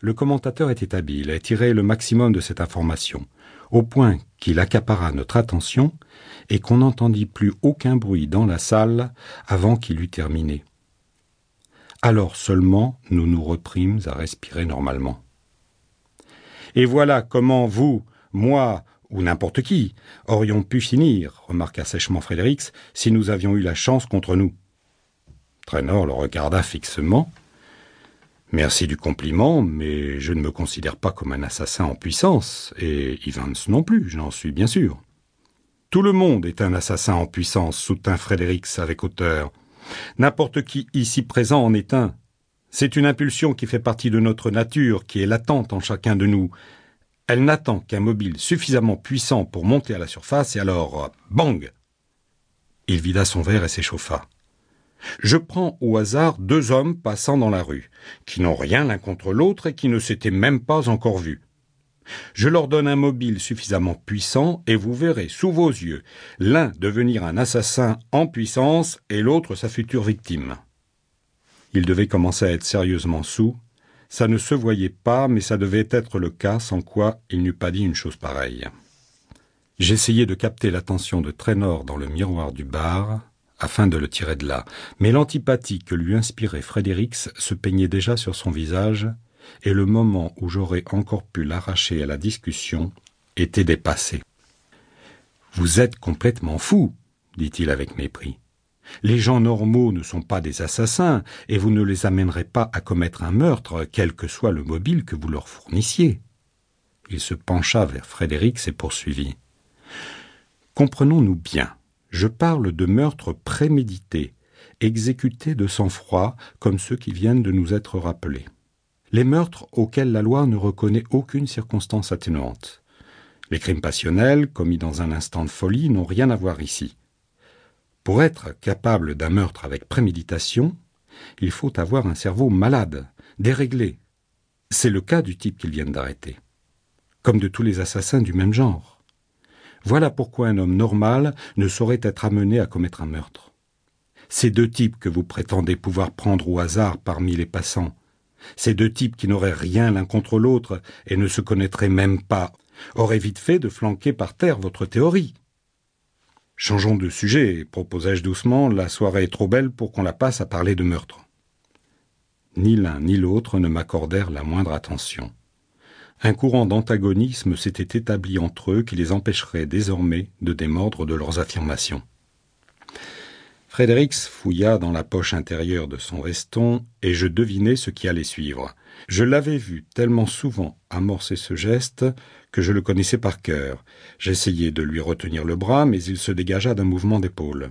Le commentateur était habile et tirait le maximum de cette information, au point qu'il accapara notre attention et qu'on n'entendit plus aucun bruit dans la salle avant qu'il eût terminé. Alors seulement nous nous reprîmes à respirer normalement. Et voilà comment vous, moi ou n'importe qui aurions pu finir, remarqua sèchement Frédérix, si nous avions eu la chance contre nous. Traynor le regarda fixement. Merci du compliment, mais je ne me considère pas comme un assassin en puissance, et Evans non plus, j'en suis bien sûr. Tout le monde est un assassin en puissance, soutint Frédérix avec hauteur. N'importe qui ici présent en est un. C'est une impulsion qui fait partie de notre nature, qui est latente en chacun de nous. Elle n'attend qu'un mobile suffisamment puissant pour monter à la surface, et alors, bang Il vida son verre et s'échauffa. Je prends au hasard deux hommes passant dans la rue, qui n'ont rien l'un contre l'autre et qui ne s'étaient même pas encore vus. Je leur donne un mobile suffisamment puissant et vous verrez sous vos yeux l'un devenir un assassin en puissance et l'autre sa future victime. Il devait commencer à être sérieusement sous. Ça ne se voyait pas, mais ça devait être le cas, sans quoi il n'eût pas dit une chose pareille. J'essayai de capter l'attention de Traynor dans le miroir du bar, afin de le tirer de là, mais l'antipathie que lui inspirait Frédérix se peignait déjà sur son visage, et le moment où j'aurais encore pu l'arracher à la discussion était dépassé. Vous êtes complètement fou, dit-il avec mépris. Les gens normaux ne sont pas des assassins, et vous ne les amènerez pas à commettre un meurtre, quel que soit le mobile que vous leur fournissiez. Il se pencha vers Frédéric et poursuivit. Comprenons-nous bien. Je parle de meurtres prémédités, exécutés de sang-froid, comme ceux qui viennent de nous être rappelés les meurtres auxquels la loi ne reconnaît aucune circonstance atténuante. Les crimes passionnels, commis dans un instant de folie, n'ont rien à voir ici. Pour être capable d'un meurtre avec préméditation, il faut avoir un cerveau malade, déréglé. C'est le cas du type qu'ils viennent d'arrêter, comme de tous les assassins du même genre. Voilà pourquoi un homme normal ne saurait être amené à commettre un meurtre. Ces deux types que vous prétendez pouvoir prendre au hasard parmi les passants ces deux types qui n'auraient rien l'un contre l'autre et ne se connaîtraient même pas auraient vite fait de flanquer par terre votre théorie. Changeons de sujet, proposai-je doucement, la soirée est trop belle pour qu'on la passe à parler de meurtre. Ni l'un ni l'autre ne m'accordèrent la moindre attention. Un courant d'antagonisme s'était établi entre eux qui les empêcherait désormais de démordre de leurs affirmations. Frédérix fouilla dans la poche intérieure de son veston, et je devinai ce qui allait suivre. Je l'avais vu tellement souvent amorcer ce geste que je le connaissais par cœur. J'essayai de lui retenir le bras, mais il se dégagea d'un mouvement d'épaule.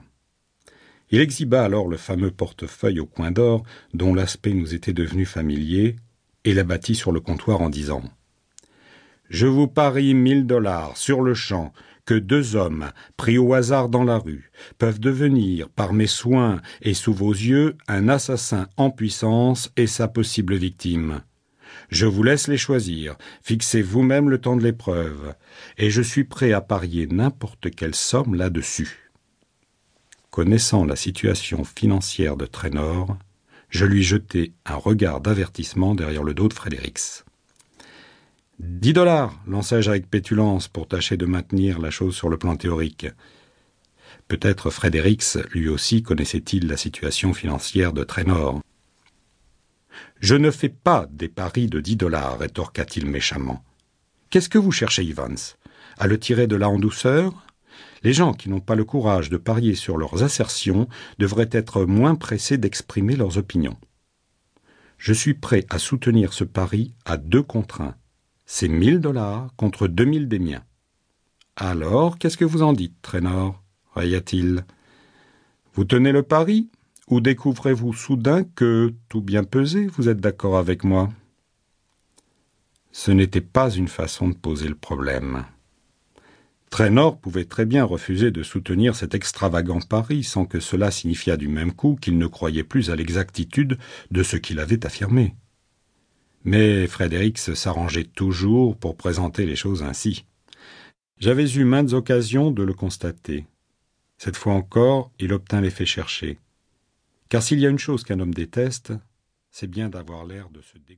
Il exhiba alors le fameux portefeuille au coin d'or, dont l'aspect nous était devenu familier, et l'abattit sur le comptoir en disant Je vous parie mille dollars sur le champ que deux hommes, pris au hasard dans la rue, peuvent devenir, par mes soins et sous vos yeux, un assassin en puissance et sa possible victime. Je vous laisse les choisir, fixez vous-même le temps de l'épreuve, et je suis prêt à parier n'importe quelle somme là-dessus. Connaissant la situation financière de Traynor, je lui jetai un regard d'avertissement derrière le dos de Frédérix. Dix dollars, lançai-je avec pétulance pour tâcher de maintenir la chose sur le plan théorique. Peut-être Frédérix, lui aussi, connaissait-il la situation financière de Traynor. Je ne fais pas des paris de dix dollars, rétorqua-t-il méchamment. Qu'est-ce que vous cherchez, Evans À le tirer de là en douceur? Les gens qui n'ont pas le courage de parier sur leurs assertions devraient être moins pressés d'exprimer leurs opinions. Je suis prêt à soutenir ce pari à deux contre un c'est mille dollars contre deux mille des miens. Alors, qu'est-ce que vous en dites, Traynor raya-t-il. Vous tenez le pari ou découvrez-vous soudain que, tout bien pesé, vous êtes d'accord avec moi? Ce n'était pas une façon de poser le problème. Traynor pouvait très bien refuser de soutenir cet extravagant pari sans que cela signifiât du même coup qu'il ne croyait plus à l'exactitude de ce qu'il avait affirmé. Mais Frédéric s'arrangeait toujours pour présenter les choses ainsi. J'avais eu maintes occasions de le constater. Cette fois encore, il obtint l'effet cherché. Car s'il y a une chose qu'un homme déteste, c'est bien d'avoir l'air de se dégoûter.